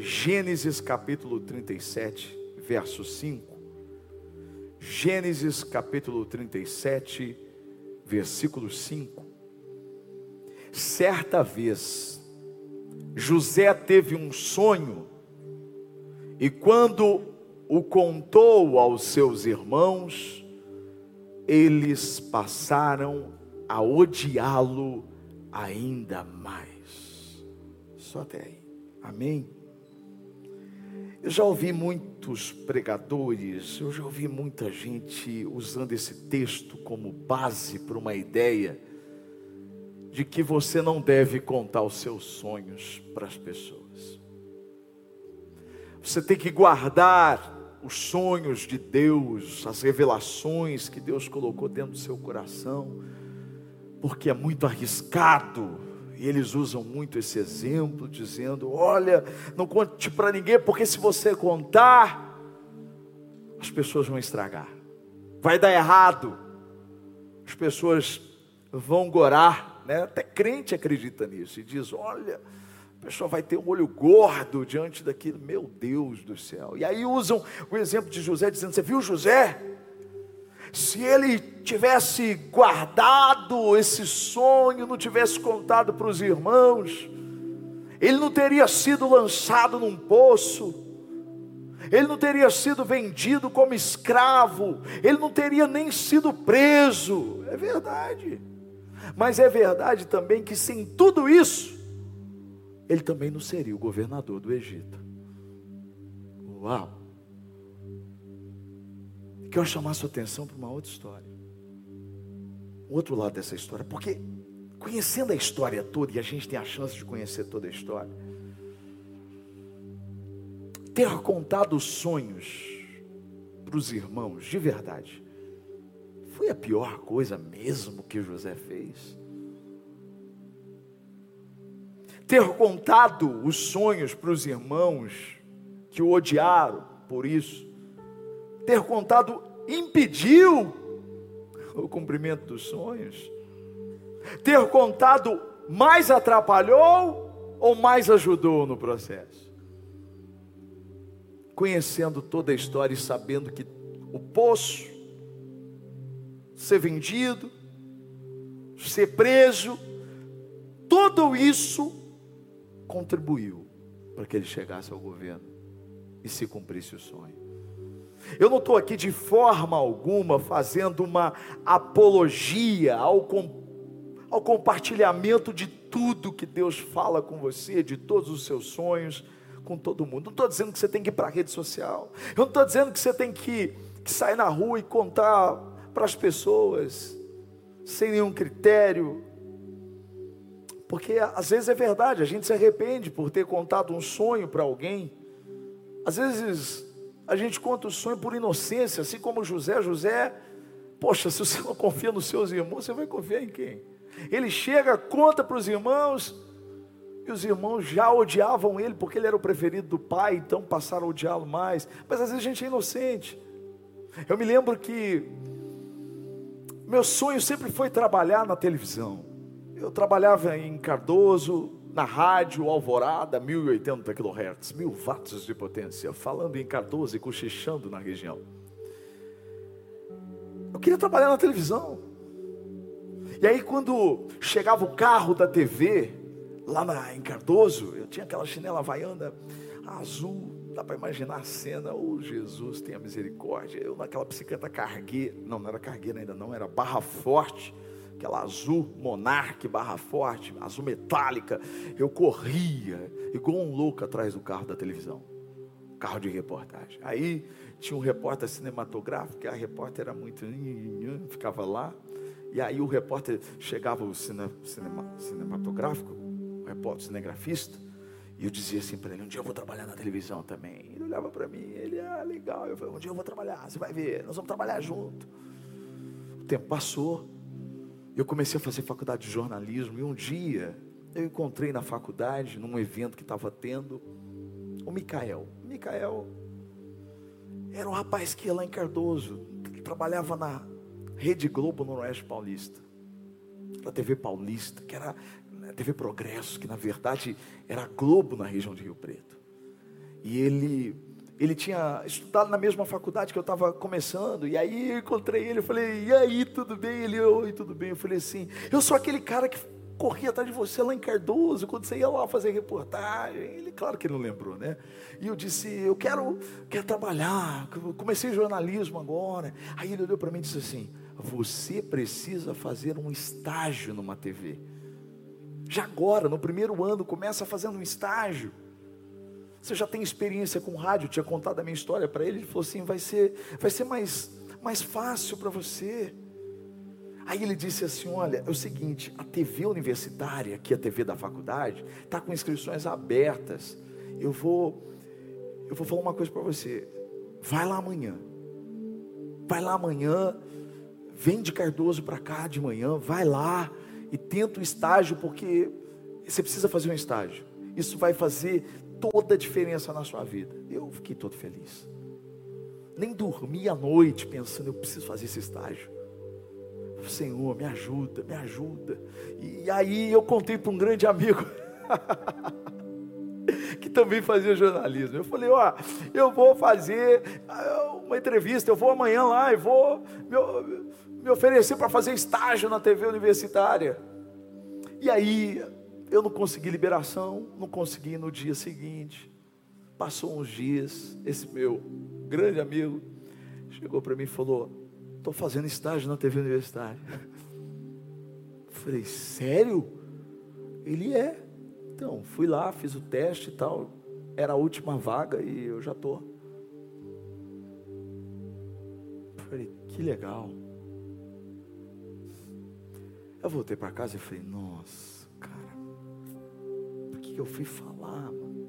Gênesis capítulo 37, verso 5. Gênesis capítulo 37, versículo 5. Certa vez, José teve um sonho, e quando o contou aos seus irmãos, eles passaram a odiá-lo ainda mais. Só até aí. Amém? Eu já ouvi muitos pregadores, eu já ouvi muita gente usando esse texto como base para uma ideia de que você não deve contar os seus sonhos para as pessoas. Você tem que guardar os sonhos de Deus, as revelações que Deus colocou dentro do seu coração, porque é muito arriscado e eles usam muito esse exemplo, dizendo: olha, não conte para ninguém, porque se você contar, as pessoas vão estragar, vai dar errado, as pessoas vão gorar, né? até crente acredita nisso e diz: olha, a pessoa vai ter um olho gordo diante daquilo, meu Deus do céu. E aí usam o exemplo de José, dizendo: Você viu José? Se ele tivesse guardado esse sonho, não tivesse contado para os irmãos, ele não teria sido lançado num poço, ele não teria sido vendido como escravo, ele não teria nem sido preso. É verdade. Mas é verdade também que sem tudo isso, ele também não seria o governador do Egito. Uau! Quero chamar sua atenção para uma outra história. O outro lado dessa história, porque conhecendo a história toda, e a gente tem a chance de conhecer toda a história, ter contado os sonhos para os irmãos, de verdade, foi a pior coisa mesmo que José fez. Ter contado os sonhos para os irmãos que o odiaram por isso, ter contado impediu o cumprimento dos sonhos? Ter contado mais atrapalhou ou mais ajudou no processo? Conhecendo toda a história e sabendo que o poço, ser vendido, ser preso, tudo isso contribuiu para que ele chegasse ao governo e se cumprisse o sonho. Eu não estou aqui de forma alguma fazendo uma apologia ao, com, ao compartilhamento de tudo que Deus fala com você, de todos os seus sonhos, com todo mundo. Não estou dizendo que você tem que ir para a rede social. Eu não estou dizendo que você tem que, que sair na rua e contar para as pessoas, sem nenhum critério. Porque às vezes é verdade, a gente se arrepende por ter contado um sonho para alguém. Às vezes a gente conta o sonho por inocência, assim como José. José, poxa, se você não confia nos seus irmãos, você vai confiar em quem? Ele chega, conta para os irmãos, e os irmãos já odiavam ele, porque ele era o preferido do pai, então passaram a odiá-lo mais. Mas às vezes a gente é inocente. Eu me lembro que meu sonho sempre foi trabalhar na televisão. Eu trabalhava em Cardoso, na rádio Alvorada, 1080 kHz, mil watts de potência, falando em Cardoso e cochichando na região. Eu queria trabalhar na televisão. E aí, quando chegava o carro da TV, lá na, em Cardoso, eu tinha aquela chinela havaiana azul, dá para imaginar a cena, oh Jesus, tenha misericórdia. Eu naquela bicicleta carguê, não, não era cargueira ainda não, era barra forte aquela azul monarque barra forte, azul metálica. Eu corria, igual um louco atrás do carro da televisão, carro de reportagem. Aí tinha um repórter cinematográfico, a repórter era muito. ficava lá. E aí o repórter chegava, o cine, cinema, cinematográfico, o repórter cinegrafista, e eu dizia assim para ele: um dia eu vou trabalhar na televisão também. Ele olhava para mim, ele, ah, legal. Eu falei: um dia eu vou trabalhar, você vai ver, nós vamos trabalhar junto. O tempo passou, eu comecei a fazer faculdade de jornalismo e um dia eu encontrei na faculdade, num evento que estava tendo, o Micael. O Micael era um rapaz que ia lá em Cardoso, trabalhava na Rede Globo no Oeste Paulista, na TV Paulista, que era a TV Progresso, que na verdade era a Globo na região de Rio Preto. E ele ele tinha estudado na mesma faculdade que eu estava começando, e aí eu encontrei ele, eu falei, e aí, tudo bem? Ele, oi, tudo bem? Eu falei assim, eu sou aquele cara que corria atrás de você lá em Cardoso, quando você ia lá fazer reportagem. Ele, claro que ele não lembrou, né? E eu disse, eu quero, quero trabalhar, comecei jornalismo agora. Aí ele olhou para mim e disse assim, você precisa fazer um estágio numa TV. Já agora, no primeiro ano, começa fazendo um estágio. Você já tem experiência com rádio? Eu tinha contado a minha história para ele. Ele falou assim: vai ser, vai ser mais, mais fácil para você. Aí ele disse assim: Olha, é o seguinte, a TV universitária, que é a TV da faculdade, está com inscrições abertas. Eu vou, eu vou falar uma coisa para você. Vai lá amanhã. Vai lá amanhã. Vem de Cardoso para cá de manhã. Vai lá e tenta o estágio, porque você precisa fazer um estágio. Isso vai fazer toda a diferença na sua vida. Eu fiquei todo feliz. Nem dormi à noite pensando, eu preciso fazer esse estágio. Senhor, me ajuda, me ajuda. E aí eu contei para um grande amigo que também fazia jornalismo. Eu falei, ó, eu vou fazer ah, uma entrevista, eu vou amanhã lá e vou me, me oferecer para fazer estágio na TV universitária. E aí eu não consegui liberação, não consegui no dia seguinte. Passou uns dias, esse meu grande amigo chegou para mim e falou: Estou fazendo estágio na TV universitária. Falei, sério? Ele é. Então, fui lá, fiz o teste e tal. Era a última vaga e eu já estou. Falei, que legal. Eu voltei para casa e falei, nossa que eu fui falar, mano?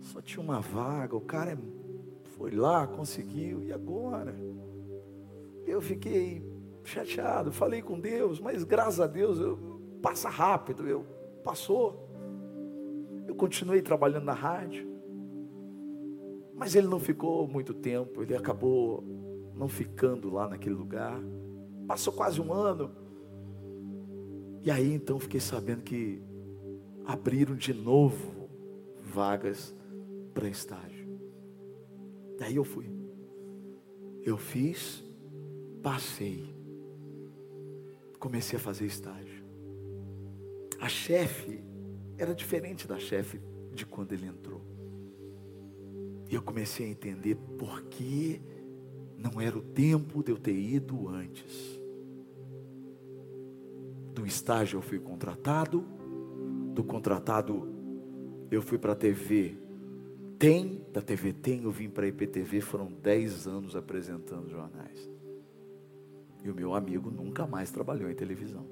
Só tinha uma vaga, o cara foi lá, conseguiu, e agora? Eu fiquei chateado, falei com Deus, mas graças a Deus eu, passa rápido, eu passou. Eu continuei trabalhando na rádio, mas ele não ficou muito tempo, ele acabou não ficando lá naquele lugar. Passou quase um ano. E aí então fiquei sabendo que abriram de novo vagas para estágio. Daí eu fui. Eu fiz, passei. Comecei a fazer estágio. A chefe era diferente da chefe de quando ele entrou. E eu comecei a entender por que não era o tempo de eu ter ido antes. Do estágio eu fui contratado, do contratado, eu fui para a TV. Tem, da TV Tem, eu vim para a IPTV, foram 10 anos apresentando jornais. E o meu amigo nunca mais trabalhou em televisão.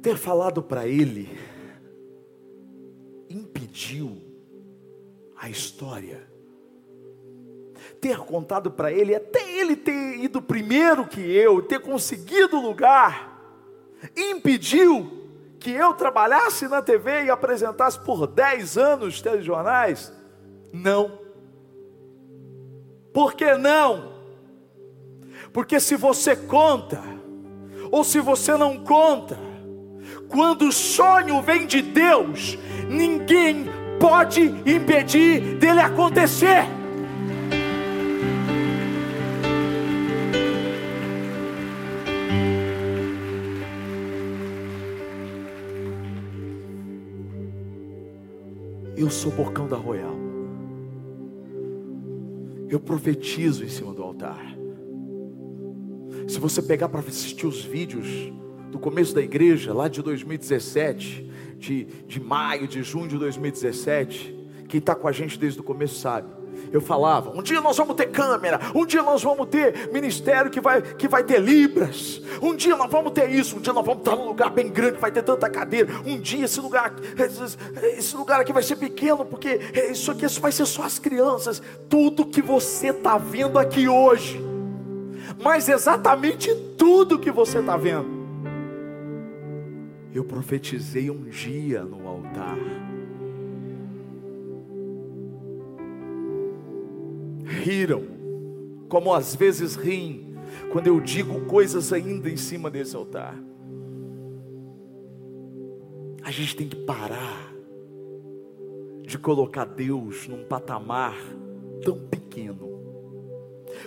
Ter falado para ele impediu a história. Ter contado para ele, até ele ter ido primeiro que eu, ter conseguido o lugar, impediu que eu trabalhasse na TV e apresentasse por 10 anos telejornais? Não. Por que não? Porque se você conta, ou se você não conta, quando o sonho vem de Deus, ninguém pode impedir dele acontecer. Sou bocão da Royal. Eu profetizo em cima do altar. Se você pegar para assistir os vídeos do começo da igreja, lá de 2017, de, de maio, de junho de 2017, quem está com a gente desde o começo sabe eu falava: um dia nós vamos ter câmera, um dia nós vamos ter ministério que vai, que vai ter libras, um dia nós vamos ter isso, um dia nós vamos estar num lugar bem grande, vai ter tanta cadeira, um dia esse lugar, esse lugar aqui vai ser pequeno, porque isso aqui vai ser só as crianças, tudo que você está vendo aqui hoje, mas exatamente tudo que você está vendo. Eu profetizei um dia no altar riram, como às vezes riem, quando eu digo coisas ainda em cima desse altar. A gente tem que parar de colocar Deus num patamar tão pequeno.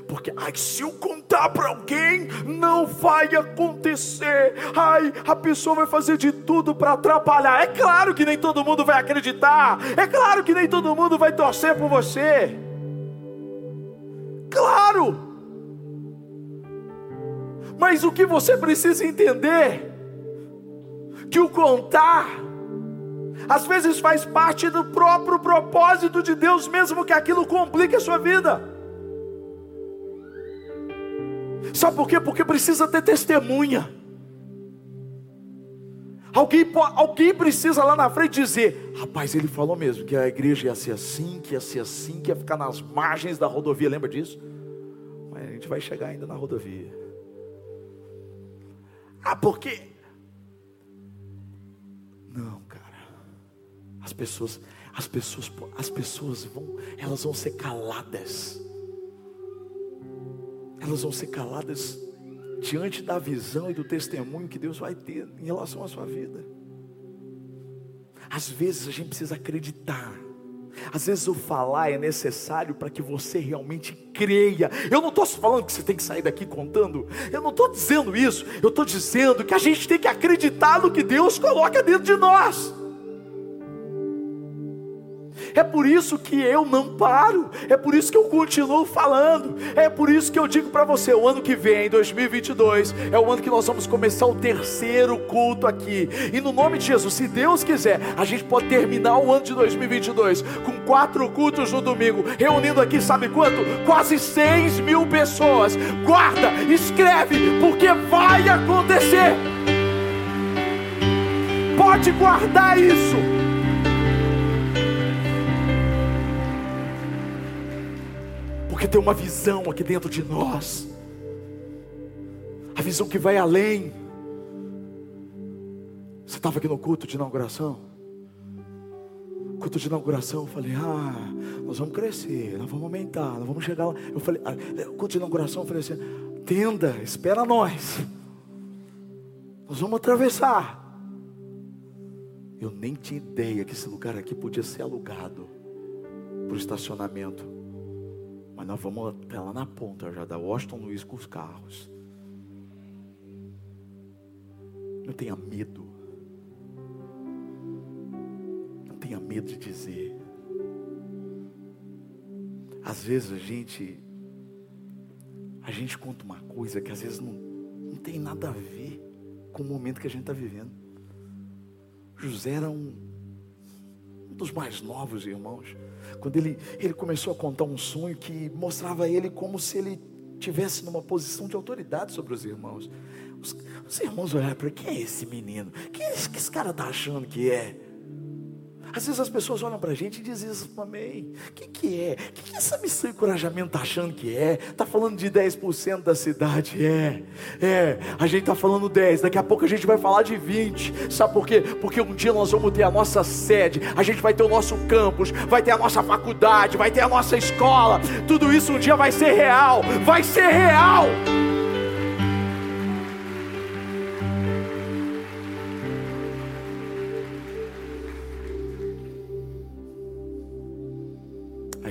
Porque, ai, se eu contar para alguém, não vai acontecer. Ai, a pessoa vai fazer de tudo para atrapalhar. É claro que nem todo mundo vai acreditar. É claro que nem todo mundo vai torcer por você. Mas o que você precisa entender que o contar às vezes faz parte do próprio propósito de Deus, mesmo que aquilo complique a sua vida. Sabe por quê? Porque precisa ter testemunha. Alguém, alguém precisa lá na frente dizer: rapaz, ele falou mesmo que a igreja ia ser assim, que ia ser assim, que ia ficar nas margens da rodovia. Lembra disso? Mas a gente vai chegar ainda na rodovia. Ah, porque. Não, cara. As pessoas, as pessoas, as pessoas vão, elas vão ser caladas elas vão ser caladas diante da visão e do testemunho que Deus vai ter em relação à sua vida. Às vezes a gente precisa acreditar. Às vezes o falar é necessário para que você realmente creia. Eu não estou falando que você tem que sair daqui contando. Eu não estou dizendo isso. Eu estou dizendo que a gente tem que acreditar no que Deus coloca dentro de nós. É por isso que eu não paro, é por isso que eu continuo falando, é por isso que eu digo para você: o ano que vem, 2022, é o ano que nós vamos começar o terceiro culto aqui, e no nome de Jesus, se Deus quiser, a gente pode terminar o ano de 2022 com quatro cultos no domingo, reunindo aqui, sabe quanto? Quase seis mil pessoas. Guarda, escreve, porque vai acontecer. Pode guardar isso. Porque tem uma visão aqui dentro de nós, a visão que vai além. Você estava aqui no culto de inauguração? Culto de inauguração, eu falei, ah, nós vamos crescer, nós vamos aumentar, nós vamos chegar lá. Eu falei, ah, culto de inauguração, eu falei assim, tenda, espera nós. Nós vamos atravessar. Eu nem tinha ideia que esse lugar aqui podia ser alugado para o estacionamento. Mas nós vamos até lá na ponta já da Washington Luiz com os carros. Não tenha medo. Não tenha medo de dizer. Às vezes a gente a gente conta uma coisa que às vezes não, não tem nada a ver com o momento que a gente está vivendo. José era um, um dos mais novos irmãos quando ele, ele começou a contar um sonho que mostrava ele como se ele tivesse numa posição de autoridade sobre os irmãos. Os, os irmãos olharam para quem é esse menino? Quem é esse que esse cara está achando que é? Às vezes as pessoas olham para a gente e dizem isso também. O que, que é? O que, que essa missão e encorajamento está achando que é? Está falando de 10% da cidade? É, é. A gente está falando 10, daqui a pouco a gente vai falar de 20. Sabe por quê? Porque um dia nós vamos ter a nossa sede, a gente vai ter o nosso campus, vai ter a nossa faculdade, vai ter a nossa escola. Tudo isso um dia vai ser real. Vai ser real.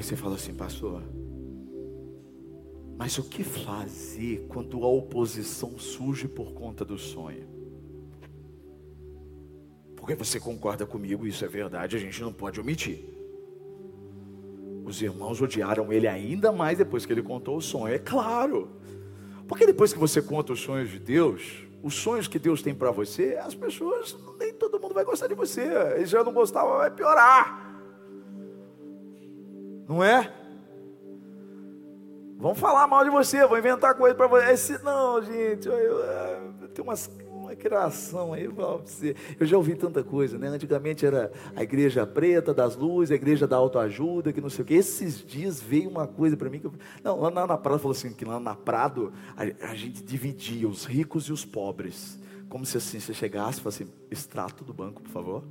Você fala assim, pastor, mas o que fazer quando a oposição surge por conta do sonho? Porque você concorda comigo, isso é verdade, a gente não pode omitir. Os irmãos odiaram ele ainda mais depois que ele contou o sonho, é claro. Porque depois que você conta os sonhos de Deus, os sonhos que Deus tem para você, as pessoas, nem todo mundo vai gostar de você. Eles já não gostavam, vai piorar. Não é? Vamos falar mal de você, vou inventar coisa para você. Esse, não, gente, eu, eu, eu tenho umas, uma criação aí, eu, eu já ouvi tanta coisa, né? Antigamente era a igreja preta das luzes, a igreja da autoajuda, que não sei o que. Esses dias veio uma coisa para mim que eu, não, lá na, na Prado falou assim que lá na Prado a, a, gente dividia os ricos e os pobres, como se assim você chegasse e falasse, assim, extrato do banco, por favor.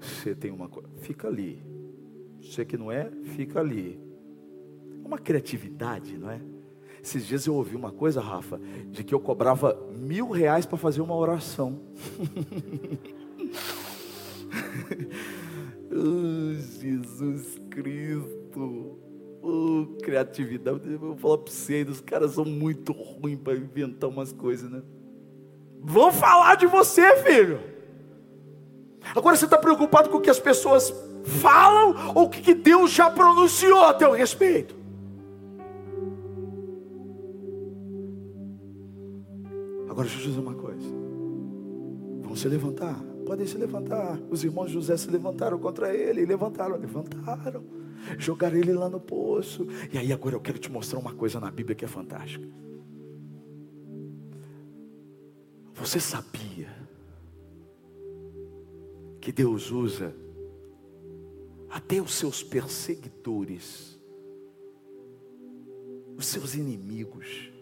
Você tem uma coisa, fica ali. Você que não é, fica ali. É uma criatividade, não é? Esses dias eu ouvi uma coisa, Rafa, de que eu cobrava mil reais para fazer uma oração. oh, Jesus Cristo. Oh, criatividade. Eu vou falar para você, os caras são muito ruins para inventar umas coisas, né? Vão falar de você, filho. Agora você está preocupado com o que as pessoas falam ou o que Deus já pronunciou a teu respeito? Agora deixa eu dizer uma coisa. Vão se levantar. Podem se levantar. Os irmãos José se levantaram contra ele. Levantaram, levantaram. Jogaram ele lá no poço. E aí agora eu quero te mostrar uma coisa na Bíblia que é fantástica. Você sabia que Deus usa até os seus perseguidores, os seus inimigos.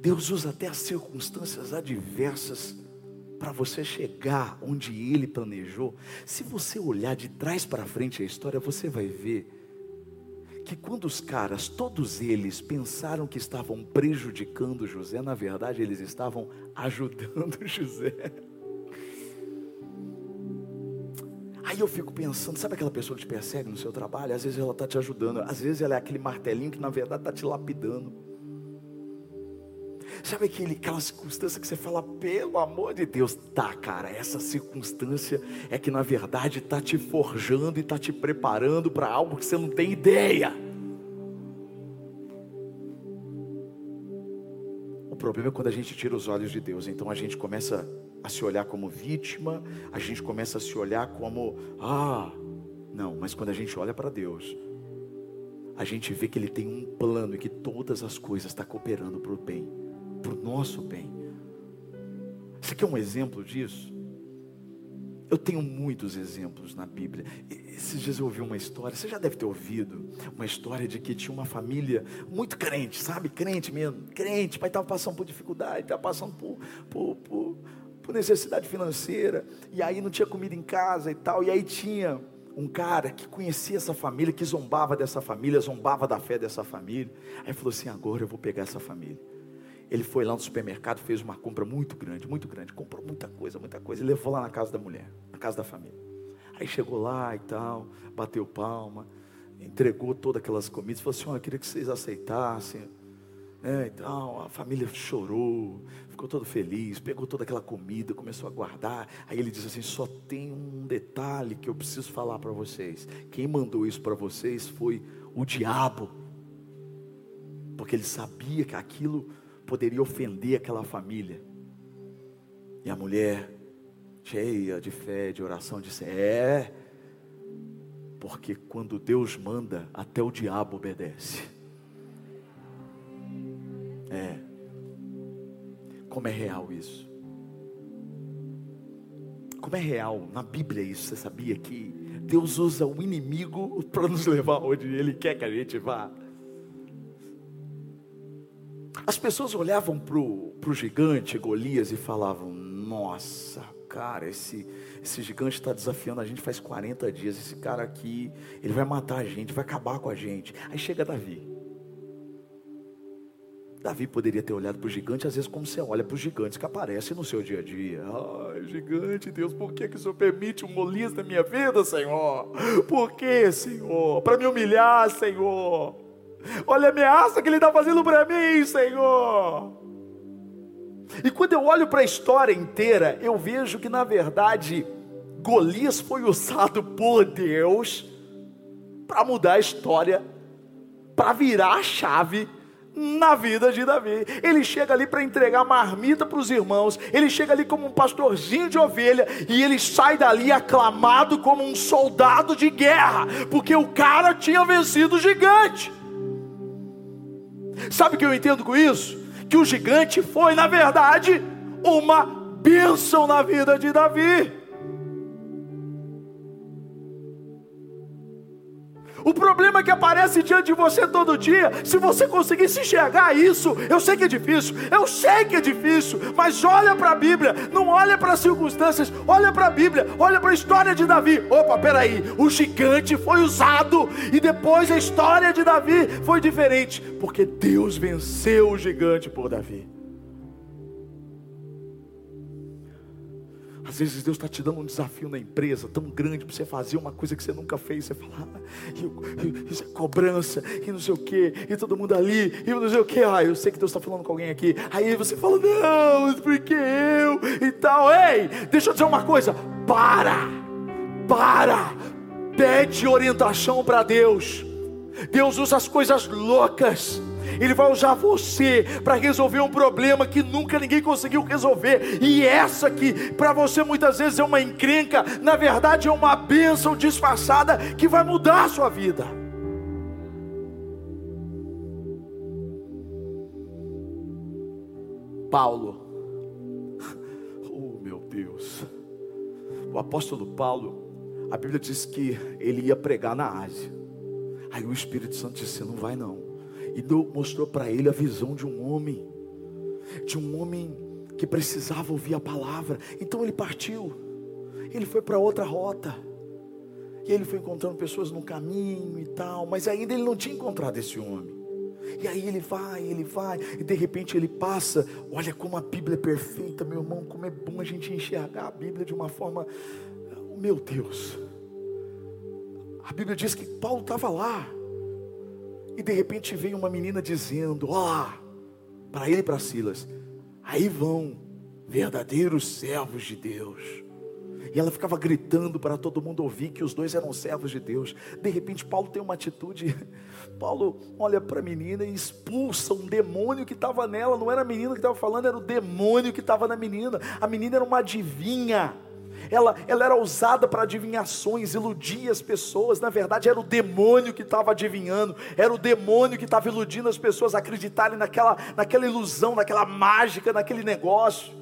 Deus usa até as circunstâncias adversas para você chegar onde Ele planejou. Se você olhar de trás para frente a história, você vai ver que quando os caras, todos eles, pensaram que estavam prejudicando José, na verdade eles estavam ajudando José. Aí eu fico pensando, sabe aquela pessoa que te persegue no seu trabalho? Às vezes ela está te ajudando, às vezes ela é aquele martelinho que na verdade está te lapidando. Sabe aquele, aquela circunstância que você fala, pelo amor de Deus, tá, cara, essa circunstância é que na verdade está te forjando e está te preparando para algo que você não tem ideia. Problema é quando a gente tira os olhos de Deus, então a gente começa a se olhar como vítima, a gente começa a se olhar como, ah, não, mas quando a gente olha para Deus, a gente vê que Ele tem um plano e que todas as coisas estão tá cooperando para o bem, para o nosso bem. Aqui é um exemplo disso. Eu tenho muitos exemplos na Bíblia. Esses dias eu ouvi uma história, você já deve ter ouvido, uma história de que tinha uma família muito crente, sabe? Crente mesmo, crente, pai estava passando por dificuldade, estava passando por, por, por por necessidade financeira, e aí não tinha comida em casa e tal, e aí tinha um cara que conhecia essa família, que zombava dessa família, zombava da fé dessa família. Aí falou assim: agora eu vou pegar essa família. Ele foi lá no supermercado, fez uma compra muito grande, muito grande, comprou muita coisa, muita coisa, e levou lá na casa da mulher, na casa da família. Aí chegou lá e tal, bateu palma, entregou todas aquelas comidas, falou assim: eu queria que vocês aceitassem. É, então a família chorou, ficou todo feliz, pegou toda aquela comida, começou a guardar. Aí ele disse assim: só tem um detalhe que eu preciso falar para vocês. Quem mandou isso para vocês foi o diabo, porque ele sabia que aquilo poderia ofender aquela família. E a mulher, cheia de fé, de oração, disse: É, porque quando Deus manda, até o diabo obedece. É. Como é real isso? Como é real na Bíblia isso? Você sabia que Deus usa o inimigo para nos levar onde Ele quer que a gente vá? As pessoas olhavam para o gigante Golias e falavam: Nossa, cara, esse, esse gigante está desafiando a gente faz 40 dias. Esse cara aqui, ele vai matar a gente, vai acabar com a gente. Aí chega Davi. Davi poderia ter olhado para o gigante, às vezes, como você olha para os gigantes que aparecem no seu dia a dia. Ai, gigante, Deus, por que, que o Senhor permite um Golias na minha vida, Senhor? Por que, Senhor? Para me humilhar, Senhor. Olha a ameaça que Ele está fazendo para mim, Senhor. E quando eu olho para a história inteira, eu vejo que, na verdade, Golias foi usado por Deus para mudar a história, para virar a chave na vida de Davi. Ele chega ali para entregar marmita para os irmãos, ele chega ali como um pastorzinho de ovelha e ele sai dali aclamado como um soldado de guerra, porque o cara tinha vencido o gigante. Sabe o que eu entendo com isso? Que o gigante foi, na verdade, uma bênção na vida de Davi. O problema é que aparece diante de você todo dia. Se você conseguisse enxergar isso, eu sei que é difícil, eu sei que é difícil, mas olha para a Bíblia, não olha para as circunstâncias, olha para a Bíblia, olha para a história de Davi. Opa, peraí, o gigante foi usado e depois a história de Davi foi diferente, porque Deus venceu o gigante por Davi. Às vezes Deus está te dando um desafio na empresa tão grande para você fazer uma coisa que você nunca fez. Você fala, ah, isso é cobrança, e não sei o que, e todo mundo ali, e não sei o que. Ah, eu sei que Deus está falando com alguém aqui. Aí você fala, não, porque eu e tal. Ei, deixa eu dizer uma coisa: para, para, pede orientação para Deus. Deus usa as coisas loucas ele vai usar você para resolver um problema que nunca ninguém conseguiu resolver. E essa que para você muitas vezes é uma encrenca, na verdade é uma bênção disfarçada que vai mudar a sua vida. Paulo, oh meu Deus, o apóstolo Paulo, a Bíblia diz que ele ia pregar na Ásia. Aí o Espírito Santo disse: Não vai não e mostrou para ele a visão de um homem, de um homem que precisava ouvir a palavra. Então ele partiu, ele foi para outra rota. E ele foi encontrando pessoas no caminho e tal, mas ainda ele não tinha encontrado esse homem. E aí ele vai, ele vai, e de repente ele passa. Olha como a Bíblia é perfeita, meu irmão, como é bom a gente enxergar a Bíblia de uma forma. Meu Deus. A Bíblia diz que Paulo estava lá. E de repente veio uma menina dizendo: Ó, oh, para ele e para Silas, aí vão verdadeiros servos de Deus. E ela ficava gritando para todo mundo ouvir que os dois eram servos de Deus. De repente, Paulo tem uma atitude. Paulo olha para a menina e expulsa um demônio que estava nela. Não era a menina que estava falando, era o demônio que estava na menina. A menina era uma adivinha ela, ela era usada para adivinhações, iludia as pessoas. Na verdade, era o demônio que estava adivinhando, era o demônio que estava iludindo as pessoas a acreditarem naquela, naquela ilusão, naquela mágica, naquele negócio.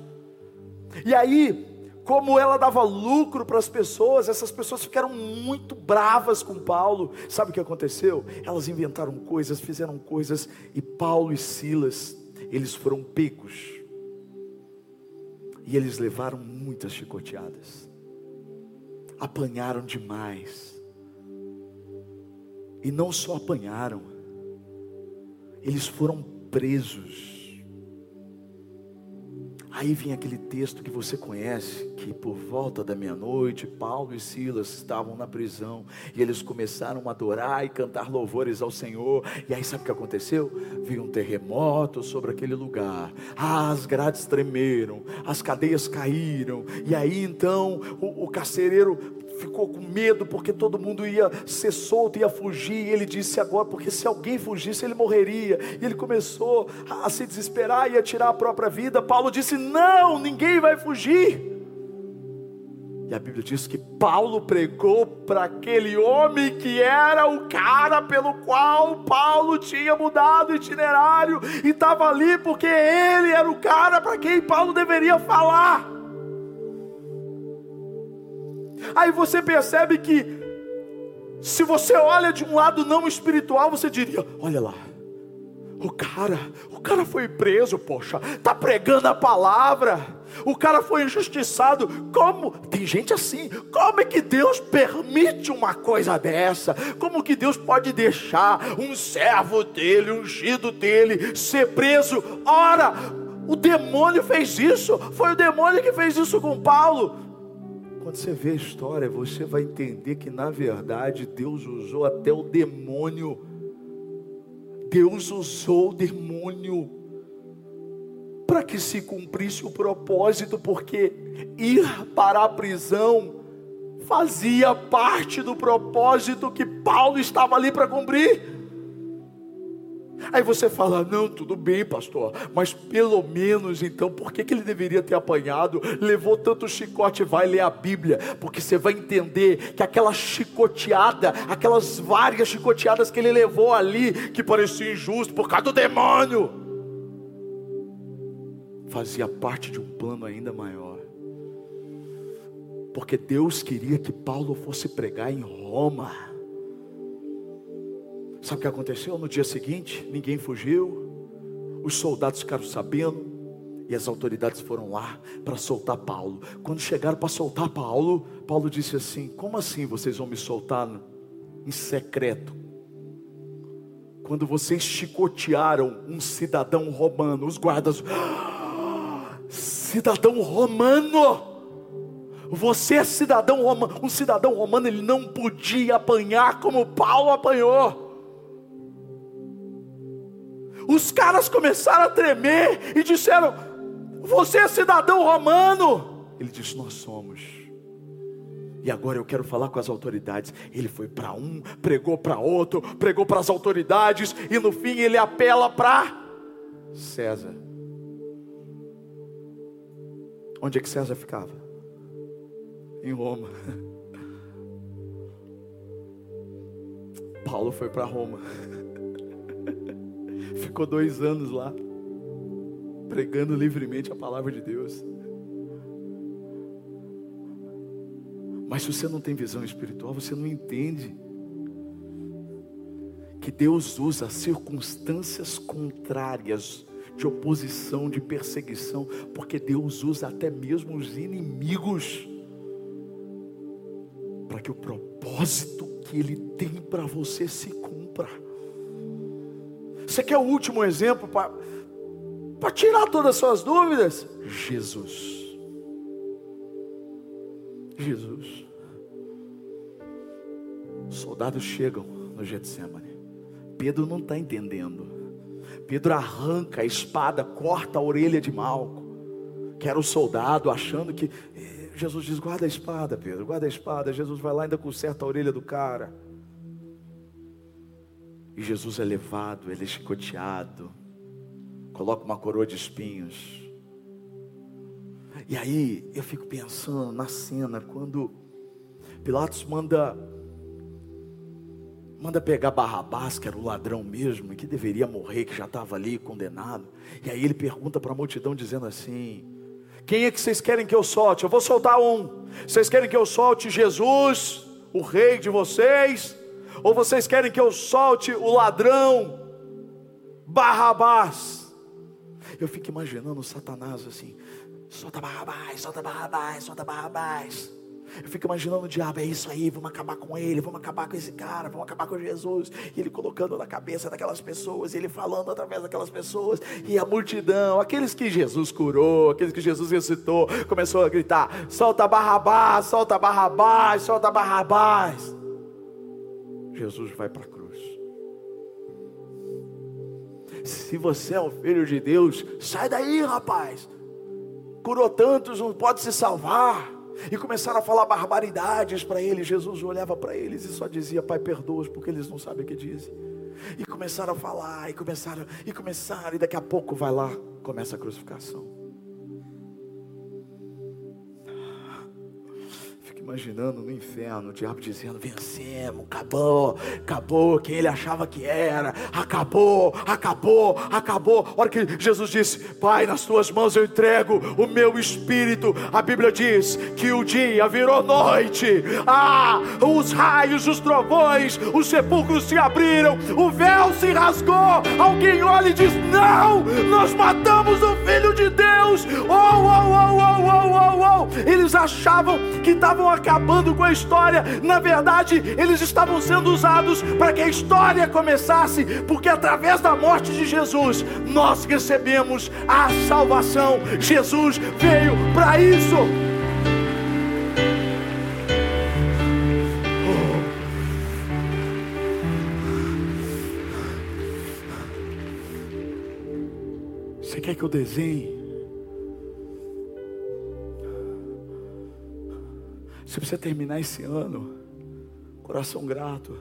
E aí, como ela dava lucro para as pessoas, essas pessoas ficaram muito bravas com Paulo. Sabe o que aconteceu? Elas inventaram coisas, fizeram coisas, e Paulo e Silas, eles foram pegos e eles levaram muitas chicoteadas, apanharam demais. E não só apanharam, eles foram presos. Aí vem aquele texto que você conhece, que por volta da meia-noite, Paulo e Silas estavam na prisão, e eles começaram a adorar e cantar louvores ao Senhor. E aí sabe o que aconteceu? Veio um terremoto sobre aquele lugar. Ah, as grades tremeram, as cadeias caíram. E aí então o, o carcereiro ficou com medo porque todo mundo ia ser solto, ia fugir. E ele disse agora, porque se alguém fugisse, ele morreria. E ele começou a se desesperar e a tirar a própria vida. Paulo disse: Não, ninguém vai fugir. E a Bíblia diz que Paulo pregou para aquele homem que era o cara pelo qual Paulo tinha mudado o itinerário e estava ali porque ele era o cara para quem Paulo deveria falar. Aí você percebe que, se você olha de um lado não espiritual, você diria: olha lá, o cara, o cara foi preso, poxa, tá pregando a palavra. O cara foi injustiçado. Como? Tem gente assim. Como é que Deus permite uma coisa dessa? Como que Deus pode deixar um servo dele, ungido dele, ser preso? Ora, o demônio fez isso. Foi o demônio que fez isso com Paulo. Quando você vê a história, você vai entender que na verdade Deus usou até o demônio. Deus usou o demônio para que se cumprisse o propósito, porque ir para a prisão fazia parte do propósito que Paulo estava ali para cumprir. Aí você fala: não, tudo bem, pastor, mas pelo menos então, por que, que ele deveria ter apanhado? Levou tanto chicote, vai ler a Bíblia, porque você vai entender que aquela chicoteada, aquelas várias chicoteadas que ele levou ali, que parecia injusto por causa do demônio, fazia parte de um plano ainda maior. Porque Deus queria que Paulo fosse pregar em Roma. Sabe o que aconteceu? No dia seguinte, ninguém fugiu, os soldados ficaram sabendo, e as autoridades foram lá para soltar Paulo. Quando chegaram para soltar Paulo, Paulo disse assim: Como assim vocês vão me soltar em secreto? Quando vocês chicotearam um cidadão romano, os guardas, cidadão romano, você é cidadão romano, um cidadão romano ele não podia apanhar como Paulo apanhou. Os caras começaram a tremer e disseram: Você é cidadão romano? Ele disse: Nós somos. E agora eu quero falar com as autoridades. Ele foi para um, pregou para outro, pregou para as autoridades, e no fim ele apela para César. Onde é que César ficava? Em Roma. Paulo foi para Roma. Ficou dois anos lá, pregando livremente a palavra de Deus. Mas se você não tem visão espiritual, você não entende que Deus usa circunstâncias contrárias de oposição, de perseguição, porque Deus usa até mesmo os inimigos para que o propósito que Ele tem para você se cumpra. Você quer o último exemplo para tirar todas as suas dúvidas? Jesus. Jesus. Os soldados chegam no Getsemane. Pedro não está entendendo. Pedro arranca a espada, corta a orelha de Malco, que era o soldado, achando que. Eh, Jesus diz: guarda a espada, Pedro, guarda a espada. Jesus vai lá e ainda conserta a orelha do cara. E Jesus é levado, ele é chicoteado, coloca uma coroa de espinhos. E aí eu fico pensando na cena quando Pilatos manda manda pegar Barrabás, que era o ladrão mesmo, que deveria morrer, que já estava ali condenado. E aí ele pergunta para a multidão dizendo assim: Quem é que vocês querem que eu solte? Eu vou soltar um. Vocês querem que eu solte Jesus, o rei de vocês? Ou vocês querem que eu solte o ladrão Barrabás? Eu fico imaginando Satanás assim: solta Barrabás, solta Barrabás, solta Barrabás. Eu fico imaginando o diabo, é isso aí, vamos acabar com ele, vamos acabar com esse cara, vamos acabar com Jesus. E ele colocando na cabeça daquelas pessoas, ele falando através daquelas pessoas, e a multidão, aqueles que Jesus curou, aqueles que Jesus ressuscitou, começou a gritar: solta Barrabás, solta Barrabás, solta Barrabás. Jesus vai para a cruz. Se você é o filho de Deus, sai daí, rapaz. Curou tantos, não pode se salvar. E começaram a falar barbaridades para ele. Jesus olhava para eles e só dizia: Pai, perdoa-os, porque eles não sabem o que dizem. E começaram a falar, e começaram, e começaram, e daqui a pouco vai lá, começa a crucificação. Imaginando no inferno, o diabo dizendo: vencemos, acabou, acabou quem ele achava que era, acabou, acabou, acabou. A hora que Jesus disse: Pai, nas tuas mãos eu entrego o meu espírito. A Bíblia diz que o dia virou noite, ah, os raios, os trovões, os sepulcros se abriram, o véu se rasgou. Alguém olha e diz: Não, nós matamos o Filho de Deus. Oh, oh, oh, oh, oh, oh, oh. Eles achavam que estavam acabando com a história. Na verdade, eles estavam sendo usados para que a história começasse, porque através da morte de Jesus nós recebemos a salvação. Jesus veio para isso. Você quer que eu desenhe Você precisa terminar esse ano, coração grato.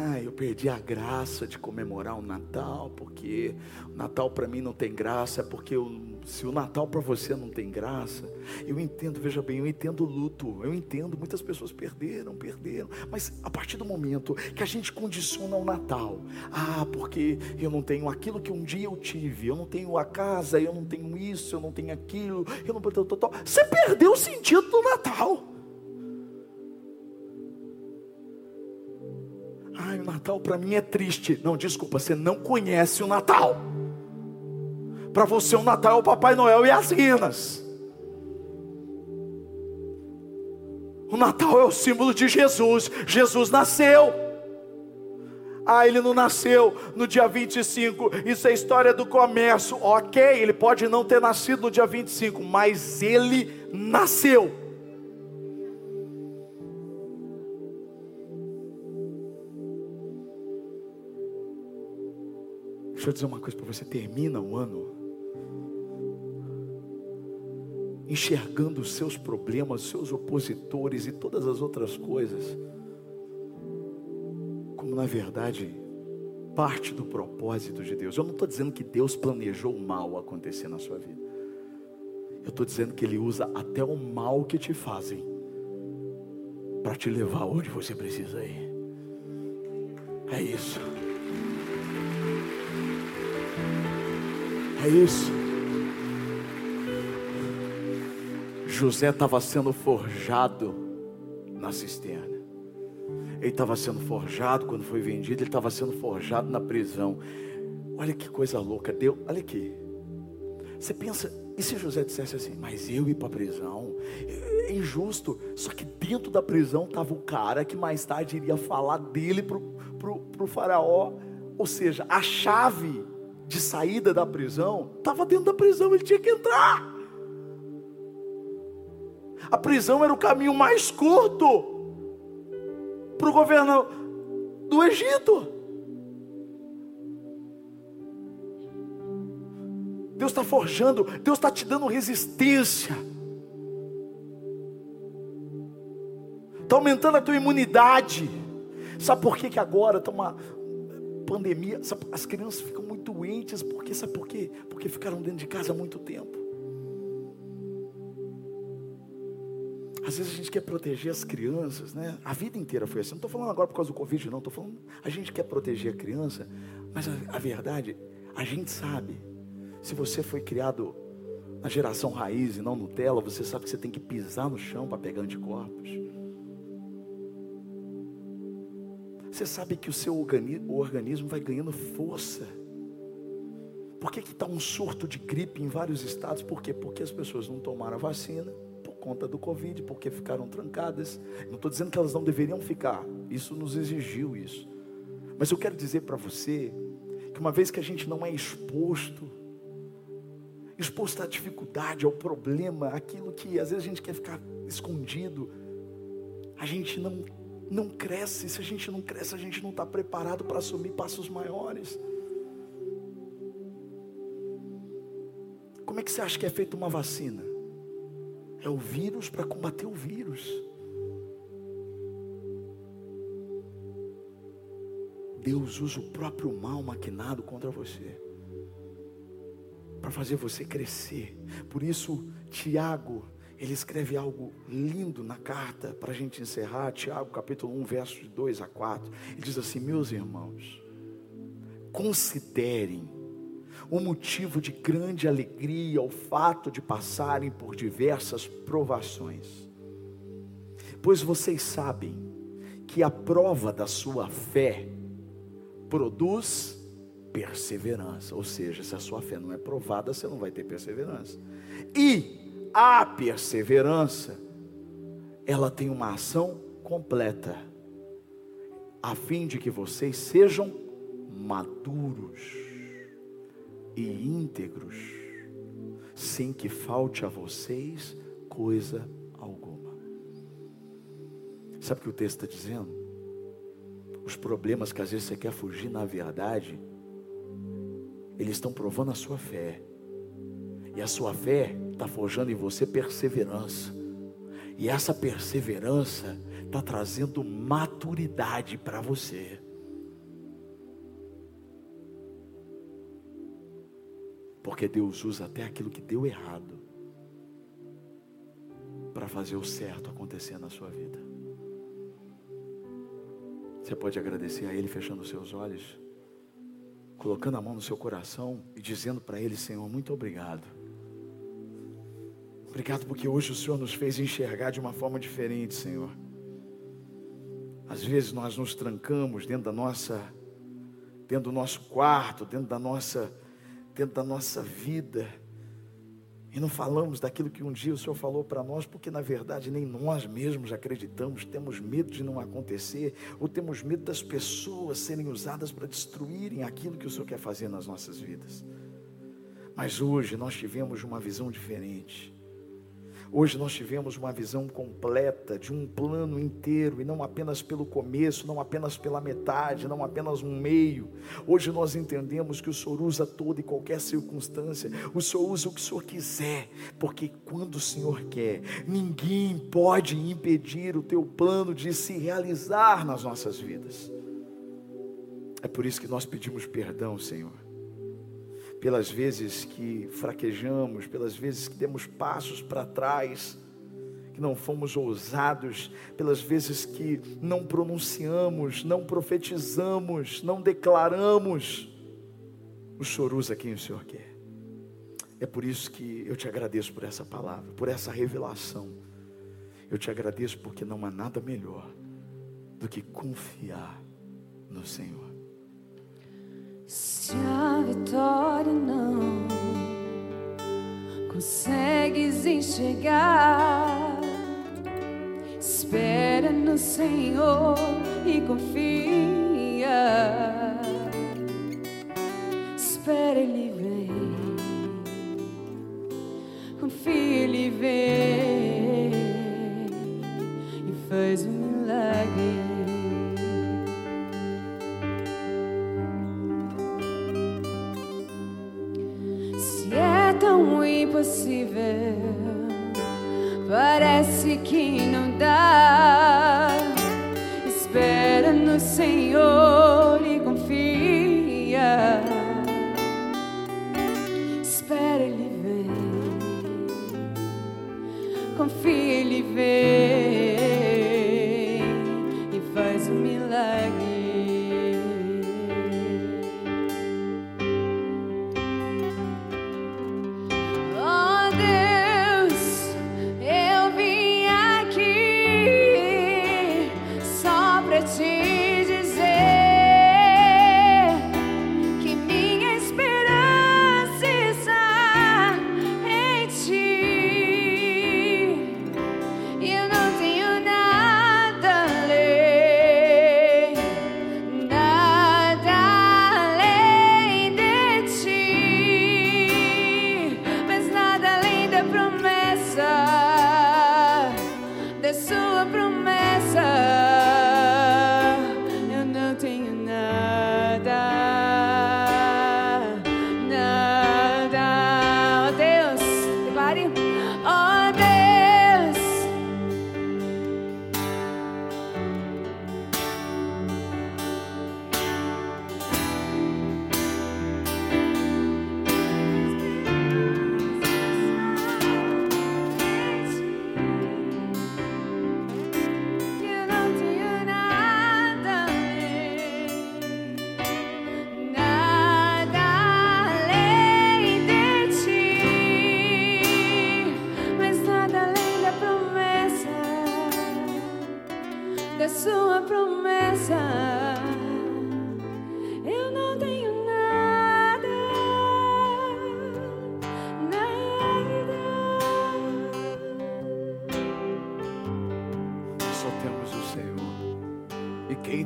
Ah, eu perdi a graça de comemorar o Natal, porque o Natal para mim não tem graça, porque eu, se o Natal para você não tem graça, eu entendo, veja bem, eu entendo o luto, eu entendo, muitas pessoas perderam, perderam, mas a partir do momento que a gente condiciona o Natal, ah, porque eu não tenho aquilo que um dia eu tive, eu não tenho a casa, eu não tenho isso, eu não tenho aquilo, eu não tenho total, você perdeu o sentido do Natal. Natal para mim é triste. Não, desculpa, você não conhece o Natal. Para você o Natal é o Papai Noel e as rinas. O Natal é o símbolo de Jesus. Jesus nasceu. Ah, ele não nasceu no dia 25. Isso é história do comércio. Ok, ele pode não ter nascido no dia 25, mas ele nasceu. Deixa eu dizer uma coisa para você: termina o ano enxergando os seus problemas, os seus opositores e todas as outras coisas, como na verdade parte do propósito de Deus. Eu não estou dizendo que Deus planejou o mal acontecer na sua vida. Eu estou dizendo que Ele usa até o mal que te fazem para te levar onde você precisa ir. É isso. É isso. José estava sendo forjado na cisterna. Ele estava sendo forjado quando foi vendido, ele estava sendo forjado na prisão. Olha que coisa louca, Deus, olha aqui. Você pensa, e se José dissesse assim, mas eu ir para a prisão? É injusto. Só que dentro da prisão estava o cara que mais tarde iria falar dele para o faraó. Ou seja, a chave de saída da prisão estava dentro da prisão, ele tinha que entrar. A prisão era o caminho mais curto para o governo do Egito. Deus está forjando, Deus está te dando resistência. Está aumentando a tua imunidade. Sabe por que, que agora está uma pandemia? As crianças ficam muito doentes, porque sabe por quê? Porque ficaram dentro de casa há muito tempo. Às vezes a gente quer proteger as crianças, né? A vida inteira foi assim. Não estou falando agora por causa do Covid, não. Estou falando, a gente quer proteger a criança, mas a, a verdade, a gente sabe. Se você foi criado na geração raiz e não Nutella, você sabe que você tem que pisar no chão para pegar anticorpos. Você sabe que o seu organismo, vai ganhando força. Por que está um surto de gripe em vários estados? Por quê? Porque as pessoas não tomaram a vacina conta do Covid, porque ficaram trancadas. Não estou dizendo que elas não deveriam ficar, isso nos exigiu isso. Mas eu quero dizer para você que uma vez que a gente não é exposto, exposto à dificuldade, ao problema, aquilo que às vezes a gente quer ficar escondido, a gente não, não cresce. Se a gente não cresce, a gente não está preparado para assumir passos maiores. Como é que você acha que é feita uma vacina? É o vírus para combater o vírus. Deus usa o próprio mal maquinado contra você para fazer você crescer. Por isso, Tiago, ele escreve algo lindo na carta para a gente encerrar. Tiago, capítulo 1, versos 2 a 4. Ele diz assim: Meus irmãos, considerem um motivo de grande alegria o fato de passarem por diversas provações. Pois vocês sabem que a prova da sua fé produz perseverança, ou seja, se a sua fé não é provada, você não vai ter perseverança. E a perseverança, ela tem uma ação completa, a fim de que vocês sejam maduros e íntegros, sem que falte a vocês coisa alguma. Sabe o que o texto está dizendo? Os problemas que às vezes você quer fugir na verdade, eles estão provando a sua fé. E a sua fé está forjando em você perseverança. E essa perseverança está trazendo maturidade para você. Porque Deus usa até aquilo que deu errado para fazer o certo acontecer na sua vida. Você pode agradecer a Ele fechando os seus olhos, colocando a mão no seu coração e dizendo para Ele: Senhor, muito obrigado. Obrigado porque hoje o Senhor nos fez enxergar de uma forma diferente, Senhor. Às vezes nós nos trancamos dentro da nossa, dentro do nosso quarto, dentro da nossa, dentro da nossa vida e não falamos daquilo que um dia o Senhor falou para nós, porque na verdade nem nós mesmos acreditamos, temos medo de não acontecer, ou temos medo das pessoas serem usadas para destruírem aquilo que o Senhor quer fazer nas nossas vidas. Mas hoje nós tivemos uma visão diferente. Hoje nós tivemos uma visão completa de um plano inteiro e não apenas pelo começo, não apenas pela metade, não apenas um meio. Hoje nós entendemos que o Senhor usa toda e qualquer circunstância, o Senhor usa o que o Senhor quiser, porque quando o Senhor quer, ninguém pode impedir o teu plano de se realizar nas nossas vidas. É por isso que nós pedimos perdão, Senhor pelas vezes que fraquejamos, pelas vezes que demos passos para trás, que não fomos ousados, pelas vezes que não pronunciamos, não profetizamos, não declaramos. O Senhor usa quem o Senhor quer. É por isso que eu te agradeço por essa palavra, por essa revelação. Eu te agradeço porque não há nada melhor do que confiar no Senhor. Se a vitória não consegues enxergar, espera no Senhor e confia. Espera Ele vem, confia Ele vem que não dá.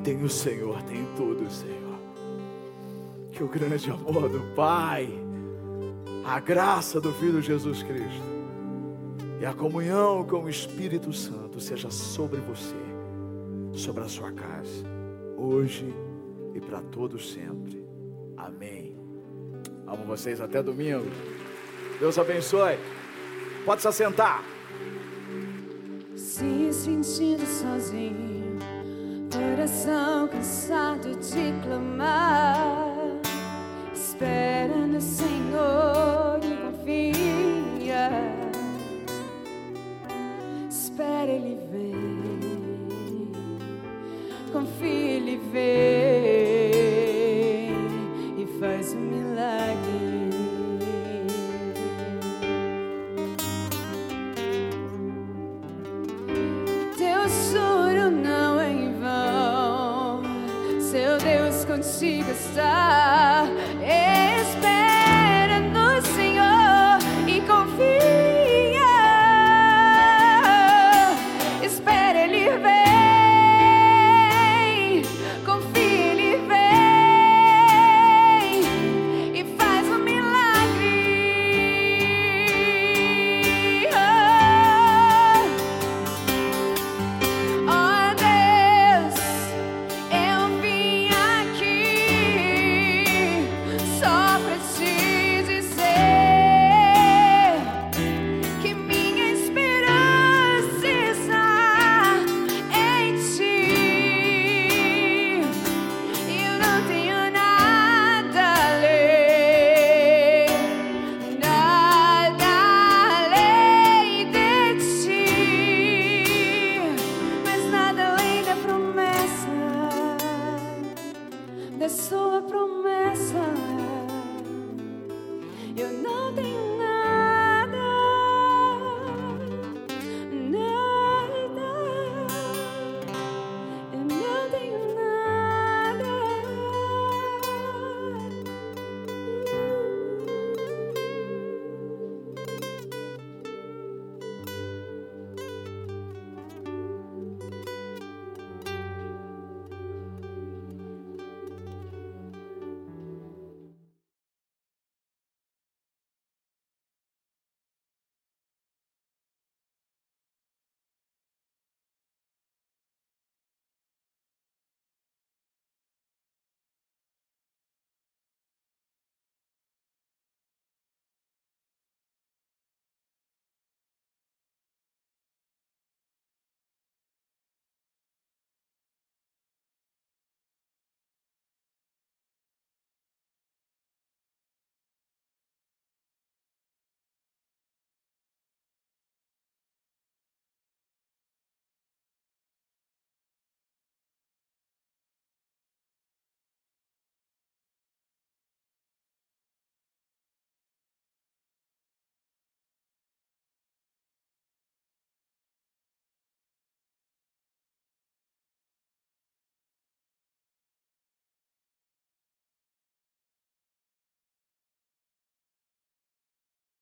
Tem o Senhor, tem tudo, Senhor. Que o grande amor do Pai, a graça do Filho Jesus Cristo e a comunhão com o Espírito Santo seja sobre você, sobre a sua casa, hoje e para todos sempre. Amém. Amo vocês até domingo. Deus abençoe. Pode se assentar. Se sentindo sozinho coração cansado de clamar, espera no Senhor e confia. Espera Ele vem e faz um milagre. Teu choro não é em vão, seu Deus consiga estar.